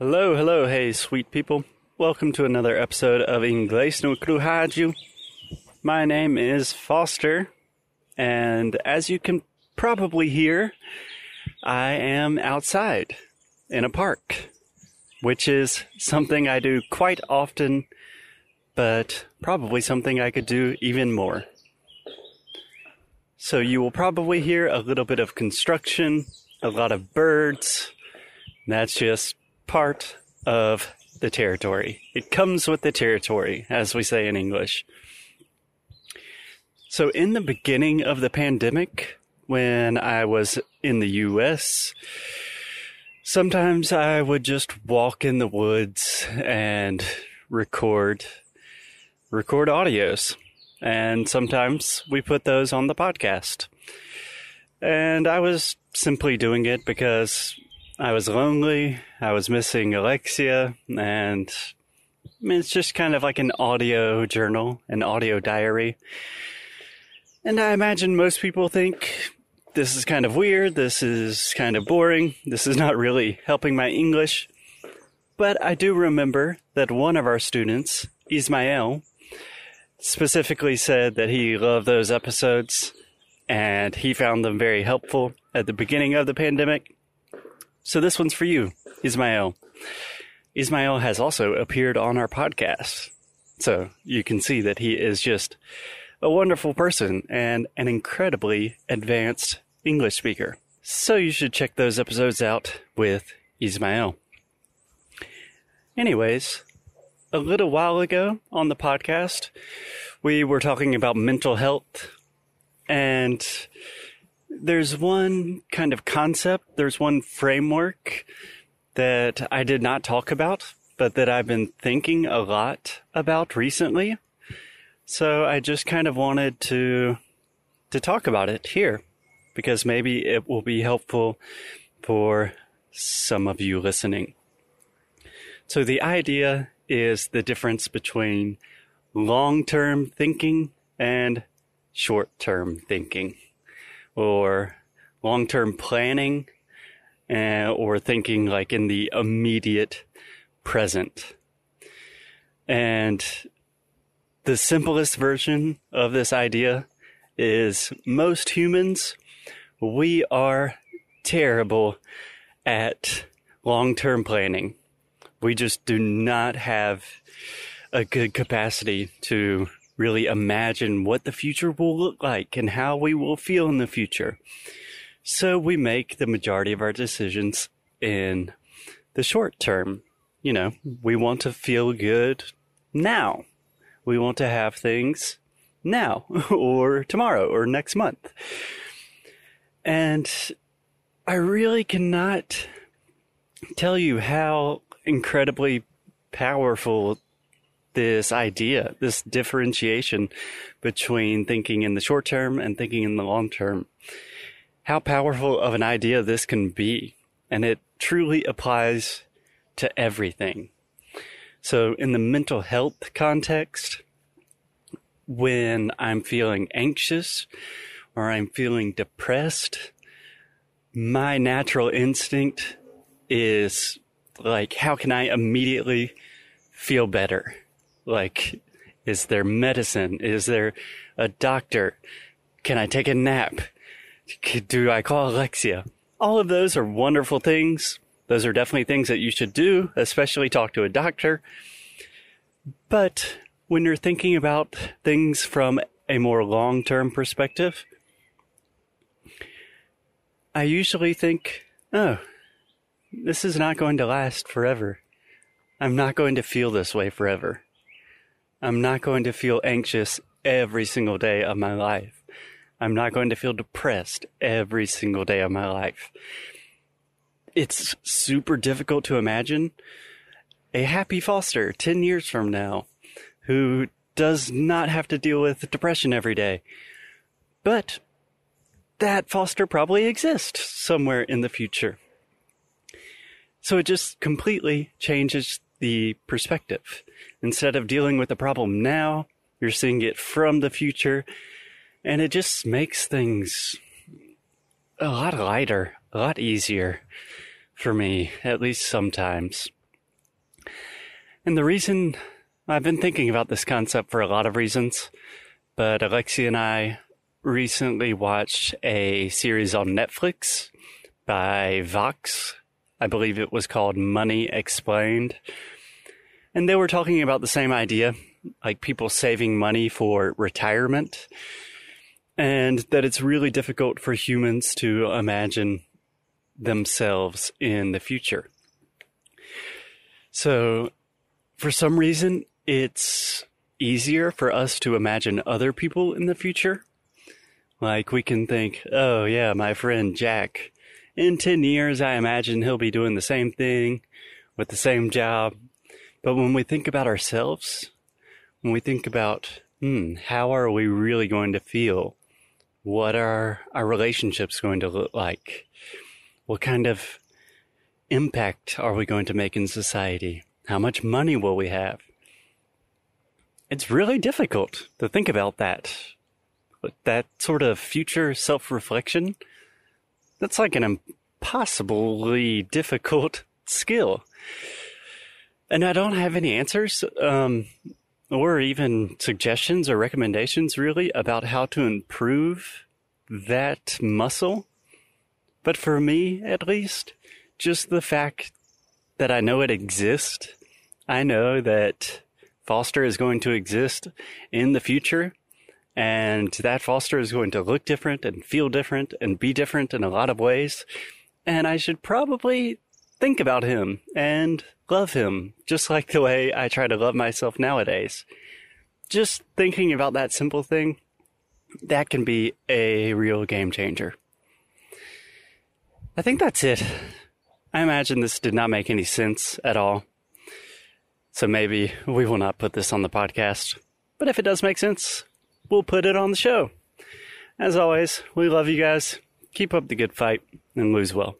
Hello, hello, hey, sweet people. Welcome to another episode of Inglês no Rádio. My name is Foster, and as you can probably hear, I am outside in a park, which is something I do quite often, but probably something I could do even more. So you will probably hear a little bit of construction, a lot of birds. That's just part of the territory. It comes with the territory, as we say in English. So, in the beginning of the pandemic, when I was in the US, sometimes I would just walk in the woods and record record audios. And sometimes we put those on the podcast. And I was simply doing it because I was lonely. I was missing Alexia, and I mean, it's just kind of like an audio journal, an audio diary. And I imagine most people think this is kind of weird, this is kind of boring, this is not really helping my English. But I do remember that one of our students, Ismael, specifically said that he loved those episodes and he found them very helpful at the beginning of the pandemic so this one's for you, Ismael. Ismael has also appeared on our podcast. So you can see that he is just a wonderful person and an incredibly advanced English speaker. So you should check those episodes out with Ismael. Anyways, a little while ago on the podcast, we were talking about mental health and there's one kind of concept, there's one framework that I did not talk about, but that I've been thinking a lot about recently. So I just kind of wanted to to talk about it here because maybe it will be helpful for some of you listening. So the idea is the difference between long-term thinking and short-term thinking or long term planning uh, or thinking like in the immediate present. And the simplest version of this idea is most humans, we are terrible at long term planning. We just do not have a good capacity to really imagine what the future will look like and how we will feel in the future. So we make the majority of our decisions in the short term. You know, we want to feel good now. We want to have things now or tomorrow or next month. And I really cannot tell you how incredibly powerful this idea, this differentiation between thinking in the short term and thinking in the long term. How powerful of an idea this can be. And it truly applies to everything. So in the mental health context, when I'm feeling anxious or I'm feeling depressed, my natural instinct is like, how can I immediately feel better? Like, is there medicine? Is there a doctor? Can I take a nap? Do I call Alexia? All of those are wonderful things. Those are definitely things that you should do, especially talk to a doctor. But when you're thinking about things from a more long term perspective, I usually think, oh, this is not going to last forever. I'm not going to feel this way forever. I'm not going to feel anxious every single day of my life. I'm not going to feel depressed every single day of my life. It's super difficult to imagine a happy foster 10 years from now who does not have to deal with depression every day. But that foster probably exists somewhere in the future. So it just completely changes the perspective. Instead of dealing with the problem now, you're seeing it from the future, and it just makes things a lot lighter, a lot easier for me, at least sometimes. And the reason I've been thinking about this concept for a lot of reasons, but Alexia and I recently watched a series on Netflix by Vox. I believe it was called Money Explained. And they were talking about the same idea, like people saving money for retirement, and that it's really difficult for humans to imagine themselves in the future. So, for some reason, it's easier for us to imagine other people in the future. Like, we can think, oh, yeah, my friend Jack. In 10 years, I imagine he'll be doing the same thing with the same job. But when we think about ourselves, when we think about, hmm, how are we really going to feel? What are our relationships going to look like? What kind of impact are we going to make in society? How much money will we have? It's really difficult to think about that. But that sort of future self reflection, that's like an impossibly difficult skill. And I don't have any answers, um, or even suggestions or recommendations really about how to improve that muscle. But for me, at least, just the fact that I know it exists, I know that Foster is going to exist in the future, and that Foster is going to look different and feel different and be different in a lot of ways. And I should probably think about him and love him just like the way I try to love myself nowadays. Just thinking about that simple thing, that can be a real game changer. I think that's it. I imagine this did not make any sense at all. So maybe we will not put this on the podcast. But if it does make sense, we'll put it on the show. As always, we love you guys. Keep up the good fight and lose well.